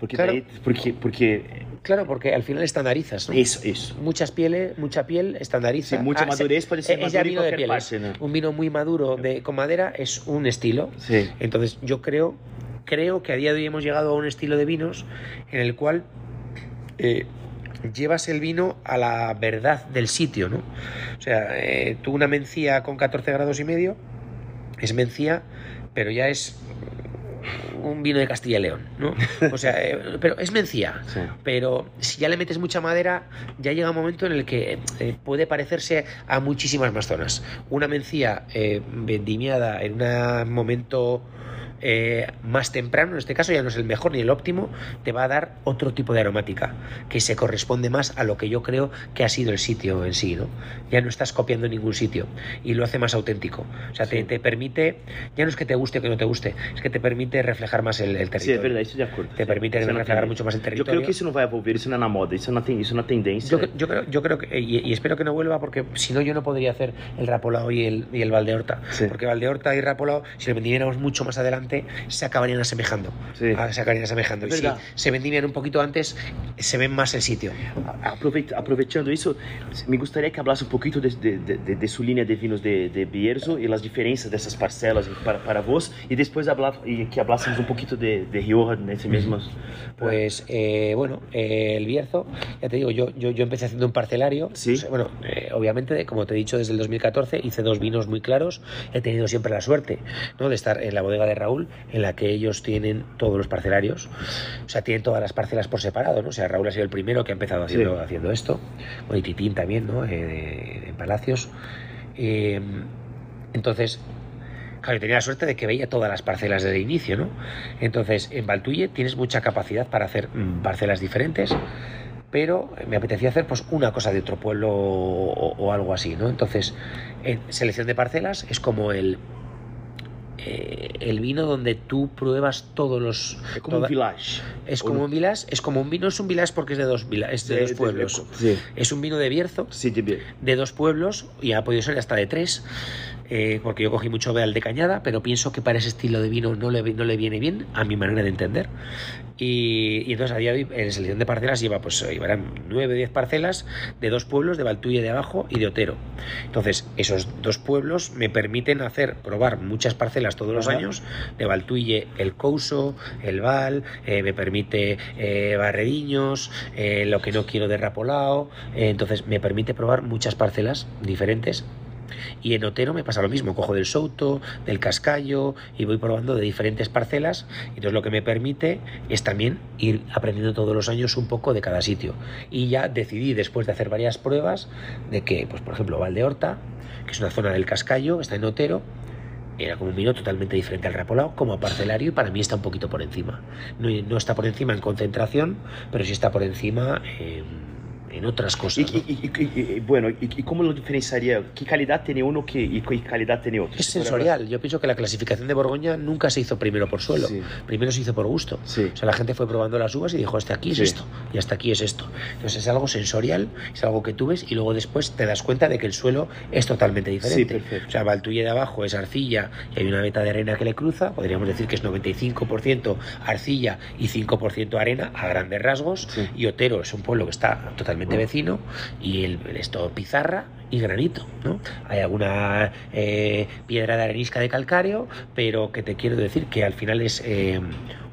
Porque Claro. daí, porque, porque Claro, porque al final estandarizas, ¿no? isso, isso. Muchas pieles, mucha piel estandariza. Sí, mucha Ah, se- madurez puede ser vino de pieles. parte, ¿no? Un vino muy maduro de, con madera es un estilo. Sí. Entonces yo creo, creo que a día de hoy hemos llegado a un estilo de vinos en el cual eh, llevas el vino a la verdad del sitio, ¿no? O sea, eh, tú una mencía con 14 grados y medio es mencía, pero ya es un vino de Castilla y León, ¿no? O sea, eh, pero es mencía. Sí. Pero si ya le metes mucha madera, ya llega un momento en el que eh, puede parecerse a muchísimas más zonas. Una mencía eh, vendimiada en un momento eh, más temprano, en este caso ya no es el mejor ni el óptimo, te va a dar otro tipo de aromática que se corresponde más a lo que yo creo que ha sido el sitio en sí, ¿no? Ya no estás copiando ningún sitio y lo hace más auténtico. O sea, te, Sí. te permite, ya no es que te guste o que no te guste, es que te permite reflejar más el, el territorio. é verdade, isso de acordo. Te Sim. permite na reflejar tendência. mucho más el territorio. creio que isso não vai evolver, isso não é na moda, isso é na, ten- isso é na tendência. Yo, yo creo, yo creo que, y, y espero que no vuelva porque si no yo no podría hacer el Rapolao y el, y el Valdeorta. Sí. Porque Valdeorta y Rapolao, si lo vendimiéramos mucho más adelante, se acabarían asemejando. Sí. Ah, Se acabarían asemejando. Y si se vendimian un poquito antes, se ven más el sitio. Aproveitando isso, me gostaria que hablasse um pouquinho de, de, de, de sua linha de vinos de, de Bierzo e as diferenças dessas parcelas para, para vos, e depois hablar, e que hablássemos um pouquinho de, de Rioja nesse mesmo. Pues eh, bueno, eh, el Bierzo, ya te digo, yo, yo, yo empecé haciendo un parcelario. Sí. O sea, bueno, eh, obviamente, como te he dicho, desde el 2014 hice dos vinos muy claros. He tenido siempre la suerte ¿no? de estar en la bodega de Raúl, en la que ellos tienen todos los parcelarios. O sea, tienen todas las parcelas por separado. ¿no? O sea, Raúl ha sido el primero que ha empezado haciendo, Sí. haciendo esto. Bueno, y Titín también, ¿no? Eh, de- Palacios. Eh, entonces, Claro, yo tenía la suerte de que veía todas las parcelas desde el inicio, ¿no? Entonces, en Valtuye tienes mucha capacidad para hacer mm, parcelas diferentes, pero me apetecía hacer pues una cosa de otro pueblo o, o algo así, ¿no? Entonces, en selección de parcelas es como el eh, el vino donde tú pruebas todos los É como toda- village. es como un village, es como un vino, no es un village porque es de dos es de dos pueblos. Sim, Es un vino de Bierzo de Bier- de dos pueblos y ha podido ser hasta de tres, eh, porque yo cogí mucho Beal de Cañada, pero pienso que para ese estilo de vino no le, no le viene bien, a mi manera de entender. Y, y entonces a día de hoy en selección de parcelas lleva, pues llevarán nueve o diez parcelas de dos pueblos, de Valtuye de Abajo y de Otero. Entonces, esos dos pueblos me permiten hacer, probar muchas parcelas todos los Ajá. años, de Valtuye el Couso, el Val, eh, me permite eh, Barrediños, eh, lo que no quiero de Rapolao, entonces me permite probar muchas parcelas diferentes. Y en Otero me pasa lo mismo, cojo del Souto, del Cascayo y voy probando de diferentes parcelas. Entonces lo que me permite es también ir aprendiendo todos los años un poco de cada sitio. Y ya decidí, después de hacer varias pruebas, de que, pues por ejemplo, Valdeorta, que es una zona del Cascayo, está en Otero, era como un vino totalmente diferente al Rapolao, como parcelario, y para mí está un poquito por encima. No, no está por encima en concentración, pero sí está por encima en, en otras cosas. ¿no? e- e- bueno, e como lo diferenciaria? Que qualidade tem uno que, e que qualidade tem outro? Es sensorial. Yo pienso que la clasificación de Borgoña nunca se hizo primero por suelo, Sí. primero se hizo por gusto. Sí. O sea, la gente fue probando las uvas y dijo, hasta aquí es Sí. esto, y hasta aquí es esto. Entonces es algo sensorial, es algo que tú ves y luego después te das cuenta de que el suelo es totalmente diferente. O sea, Valtuye de abajo es arcilla y hay una veta de arena que le cruza, podríamos decir que es 95% arcilla y 5% arena a grandes rasgos, y Otero es un pueblo que está totalmente vecino y el, esto pizarra y granito, ¿no? Hay alguna eh, piedra de arenisca de calcáreo, pero que te quiero decir que al final es eh,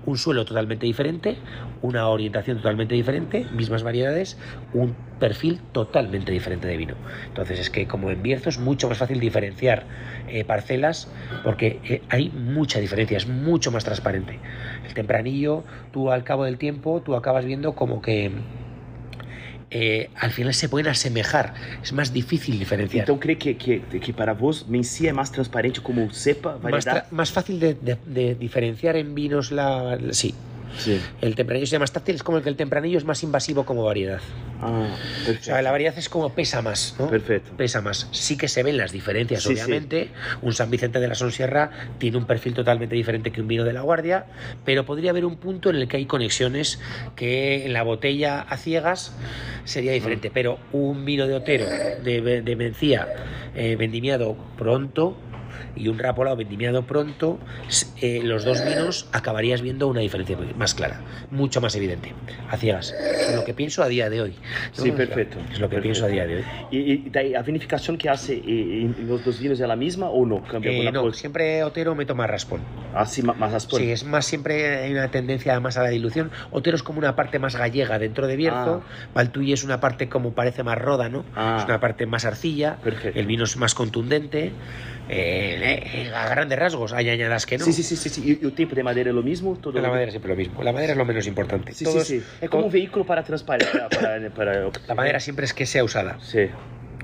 un suelo totalmente diferente, una orientación totalmente diferente, mismas variedades, un perfil totalmente diferente de vino. Entonces es que como en Bierzo es mucho más fácil diferenciar eh, parcelas porque eh, hay mucha diferencia, es mucho más transparente. El tempranillo, tú al cabo del tiempo, tú acabas viendo como que eh, al final se pueden asemejar, es más difícil diferenciar. Então, creio que, que, que para vos, Mencia é mais transparente como cepa, más, más fácil de, de- de diferenciar en vinos la, la- sí. El tempranillo sea más táctil, es como el que el tempranillo es más invasivo como variedad. Ah, O sea, la variedad es como pesa más, ¿no? Perfecto. Pesa más. Sí que se ven las diferencias, Sí, sí. obviamente. Un San Vicente de la Sonsierra tiene un perfil totalmente diferente que un vino de la Guardia, pero podría haber un punto en el que hay conexiones que en la botella a ciegas sería diferente. Pero un vino de Otero, de, de Mencía, eh, vendimiado pronto, y un rapolado vendimiado pronto, eh, los dos vinos acabarías viendo una diferencia más clara, mucho más evidente, a ciegas. Es lo que pienso a día de hoy. ¿no? Sí, perfecto. Es lo que Perfecto. pienso a día de hoy. E, e daí a vinificação que hace eh, em los dos vinos é a mesma ou não? Cambia Eh, no, siempre Otero me toma raspón. Assim, ma- mas as Sí, es más, siempre hay una tendencia más a la dilución. Otero es como una parte más gallega dentro de Bierzo. Valtuy es una parte como parece más roda, ¿no? Ah. Es una parte más arcilla. Perfecto. El vino es más contundente. Eh, eh, a grandes rasgos, hay añadas que no. Sim, sim, sim, sim, sim. E, e o tempo de madeira é o mesmo? Todo La madera es siempre lo mismo. La madera es lo menos importante. Sim, Todos- sim, sim. É como um veículo para transparecer. Para, para, La madera siempre es que sea usada. Sim.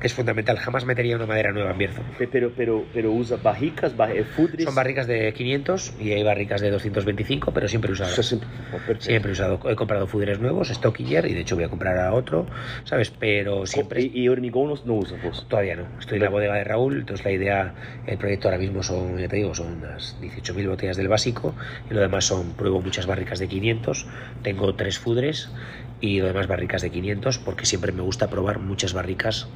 Es fundamental. Jamás metería una madera nueva en Bierzo. Pe- Pero, pero, pero usa barricas, bar... eh, fudres. Son barricas de 500 y hay barricas de 225, pero siempre usadas. Isso é sempre- oh. Siempre he usado, he comprado fuderes nuevos, Stockinger, y de hecho voy a comprar a otro, ¿sabes? Pero siempre... E, e hormigão não, não usa vos? Todavía no. Estoy en la bodega de Raúl, entonces la idea, el proyecto ahora mismo son, ya te digo, son unas 18.000 botellas del básico y lo demás son, pruebo muchas barricas de 500, tengo tres fudres y lo demás barricas de 500 porque siempre me gusta probar muchas barricas,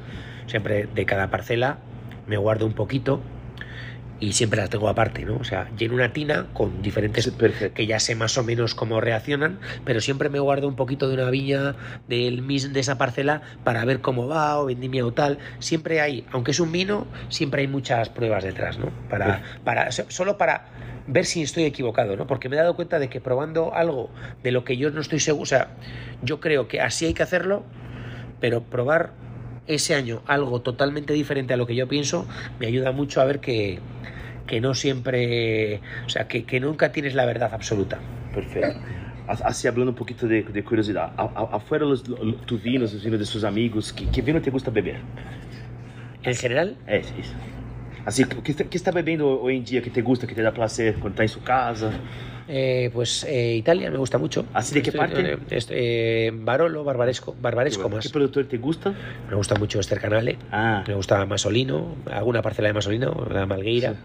siempre de cada parcela me guardo un poquito y siempre las tengo aparte, ¿no? O sea, lleno una tina con diferentes perfecto. que ya sé más o menos cómo reaccionan, pero siempre me guardo un poquito de una viña del mis de esa parcela para ver cómo va o vendimia o tal. Siempre hay, aunque es un vino, siempre hay muchas pruebas detrás, ¿no? Para, para so- solo para ver si estoy equivocado, ¿no? Porque me he dado cuenta de que probando algo de lo que yo no estoy seguro, o sea, yo creo que así hay que hacerlo, pero probar ese año algo totalmente diferente a lo que yo pienso me ayuda mucho a ver que, que no siempre, o sea, que, que nunca tienes la verdad absoluta. Perfeito. As- Assim, hablando um pouquinho de, de a- Afuera los, tu vinos, os vinos de seus amigos, que, que vino te gusta beber? En general, É, isso. Assim, o que, que está bebendo hoje em dia que te gusta, que te dá placer quando está em sua casa? Eh, pues eh, Italia me gusta mucho. ¿Así de qué parte? eh, eh, Barolo, Barbaresco, Barbaresco Que más. produtor te gusta? Me gusta mucho Esther Canale, Ah, me gusta Masolino, alguna parcela de Masolino, la Malgueira. Sí.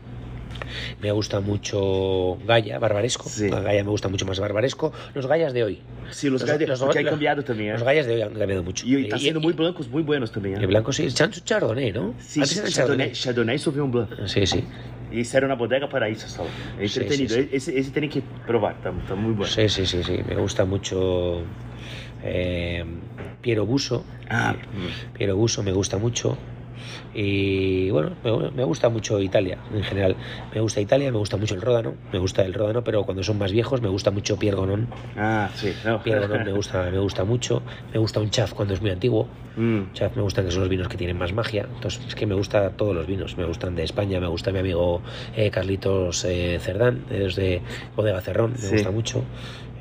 Me gusta mucho Gaia, Barbaresco. Sí. Gaia me gusta mucho más Barbaresco. Los Gallas de hoy. os, Los- los- porque ha los- cambiado também, é? Los Gallas de hoy han cambiado mucho. Está Y- sendo y- muito blancos, muito buenos também, y é? blanco sí, Chardonnay, ¿no? Eran Chardonnay, Chardonnay e Sauvignon Blanc. Sí, sí. E saíram na bodega para isso, só. É Sí, entretenido. sí, sí. Esse, esse tem que provar, tá, tá muito bom. Sí, sí, sí, sí. Me gusta mucho eh, Piero Buso. Ah, Piero Buso me gusta mucho. Y bueno, me, me gusta mucho Italia en general. Me gusta Italia, me gusta mucho el Ródano. Me gusta el Ródano, pero cuando son más viejos me gusta mucho Pierre Gonon. ah, sim. Não. Pierre Gonon me gusta, me gusta mucho. Me gusta un Chaf cuando es muy antiguo. Chaf me gustan que son los vinos que tienen más magia. Entonces, es que me gusta todos los vinos. Me gustan de España, me gusta mi amigo eh, Carlitos eh, Cerdán, desde Bodega Cerrón, me Sí. gusta mucho.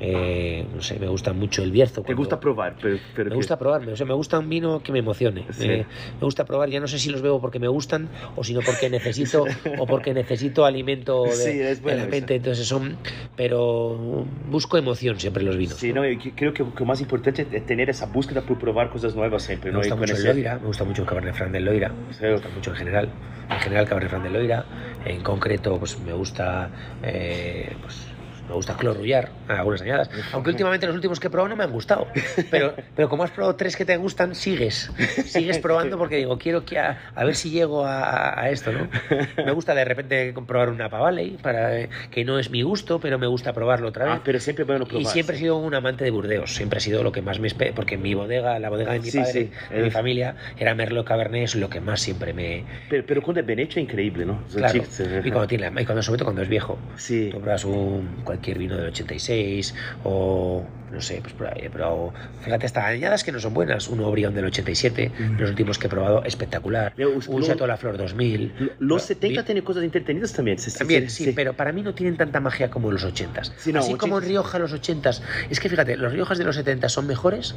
Eh, no sé, me gusta mucho el Bierzo. Te cuando- gusta probar, pero, pero Me que- gusta probarme, o sea, me gusta un vino que me emocione. Sí. Me, me gusta probar, ya no sé si los bebo porque me gustan o sino porque necesito o porque necesito alimento de, Sí, es de bueno la eso. mente. Entonces son, pero busco emoción siempre en los vinos. Sí, no, yo creo que lo más importante es tener esa búsqueda por probar cosas nuevas siempre. Me ¿no? gusta Y mucho el Loira, me gusta mucho el Cabernet Franc del Loira, Sí. me gusta mucho en general, en general Cabernet Franc del Loira, en concreto pues me gusta eh, pues, me gusta clorrullar algunas añadas, aunque últimamente los últimos que he probado no me han gustado, pero, pero como has probado tres que te gustan, sigues, sigues probando porque digo, quiero que a, a ver si llego a, a esto, ¿no? Me gusta de repente probar una Pavaley, para, eh, que no es mi gusto, pero me gusta probarlo otra vez. Ah, pero siempre bueno probar. Y siempre he sido un amante de Burdeos, siempre ha sido lo que más me porque mi bodega, la bodega de mi Sí, padre, sí, de mi familia, era Merlot Cabernet, es lo que más siempre me... Pero, pero cuando es bien hecho es increíble, ¿no? Claro, y cuando tiene, y cuando, sobre todo cuando es viejo. Sí. Tú pruebas un, cualquier vino del 86 o no sé, pues por ahí, pero fíjate, hasta añadas que no son buenas. Un Obrión del 87, los últimos que he probado, espectacular. Pero, Un Chateau La Flor 2000. Lo- Los Pero, 70 vi- tienen cosas entretenidas también. sí, sí, También, sí, sí, pero para mí no tienen tanta magia como los 80s. Sí, no, Así como en 80s. Rioja los 80s. Es que fíjate, los Riojas de los 70 son mejores,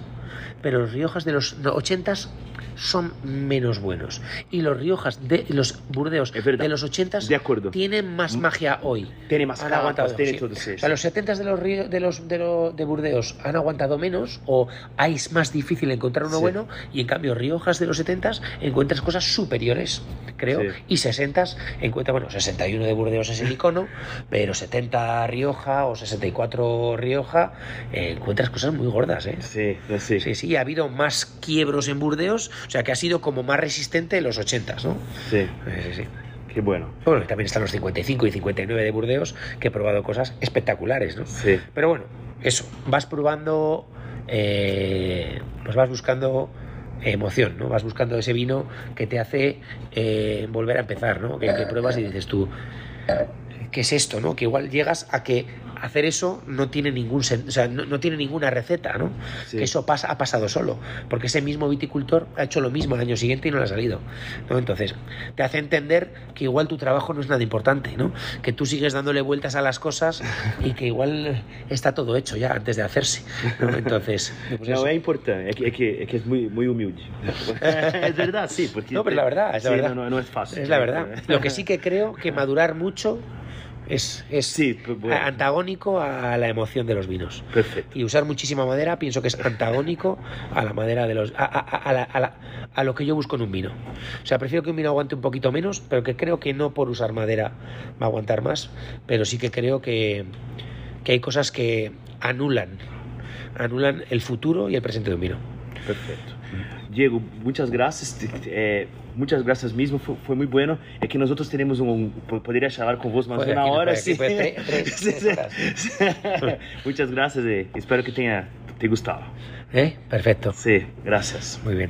pero los Riojas de los no, 80s son menos buenos. Y los Riojas de los Burdeos de los 80s De acuerdo. tienen más Mm. magia hoy. Tiene más aguantado, tiene sí. todo, sí, O sea, sí. los 70 de los río- de los de, lo- de Burdeos han aguantado menos o hay es más difícil encontrar uno Sí. bueno y en cambio Riojas de los 70 encuentras cosas superiores, creo, Sí. y 60 encuentras, bueno, 61 de Burdeos es el icono, pero 70 Rioja o 64 Rioja eh, encuentras cosas muy gordas, ¿eh? Sí, sí. Sí, sí, ha habido más quiebros en Burdeos, o sea que ha sido como más resistente en los 80, ¿no? Sí, sí, sí. Qué bueno. Bueno, también están los 55 y 59 de Burdeos, que he probado cosas espectaculares, ¿no? Sí. Pero bueno, eso, vas probando, eh, pues vas buscando emoción, ¿no? Vas buscando ese vino que te hace eh, volver a empezar, ¿no? Que, que pruebas y dices tú, ¿qué es esto, no? Que igual llegas a que hacer eso no tiene ningún o sea, no, no tiene ninguna receta, ¿no? Sí. Que eso pasa, ha pasado solo, porque ese mismo viticultor ha hecho lo mismo al año siguiente y no le ha salido, ¿no? Entonces, te hace entender que igual tu trabajo no es nada importante, ¿no? Que tú sigues dándole vueltas a las cosas y que igual está todo hecho ya antes de hacerse, ¿no? Entonces, pues No, eso. es importante, es que es, que, es, que es muy, muy humilde. es verdad, sí. Porque No, pero la verdad, es la sí, verdad. No, no, no es fácil. Es la verdad. Lo que sí que creo que madurar mucho es, es Sí, pues, bueno. antagónico a la emoción de los vinos. Perfecto. Y usar muchísima madera pienso que es antagónico a la madera de los. a, a- a- a la- a la- a lo que yo busco en un vino. O sea, prefiero que un vino aguante un poquito menos, pero que creo que no por usar madera va a aguantar más. Pero sí que creo que, que hay cosas que anulan. Anulan el futuro y el presente de un vino. Perfecto. Diego, muchas gracias. eh, muchas gracias mismo, fue, fue muy bueno. Es que nosotros tenemos un, un- podría charlar con vos más Joder, de una aquí no hora. puede, aquí sí. puede tre- tres- Sí, tres sí. muchas gracias. eh, espero que tenha te gustado. ¿Eh? Perfecto. Sí, gracias. Muy bien.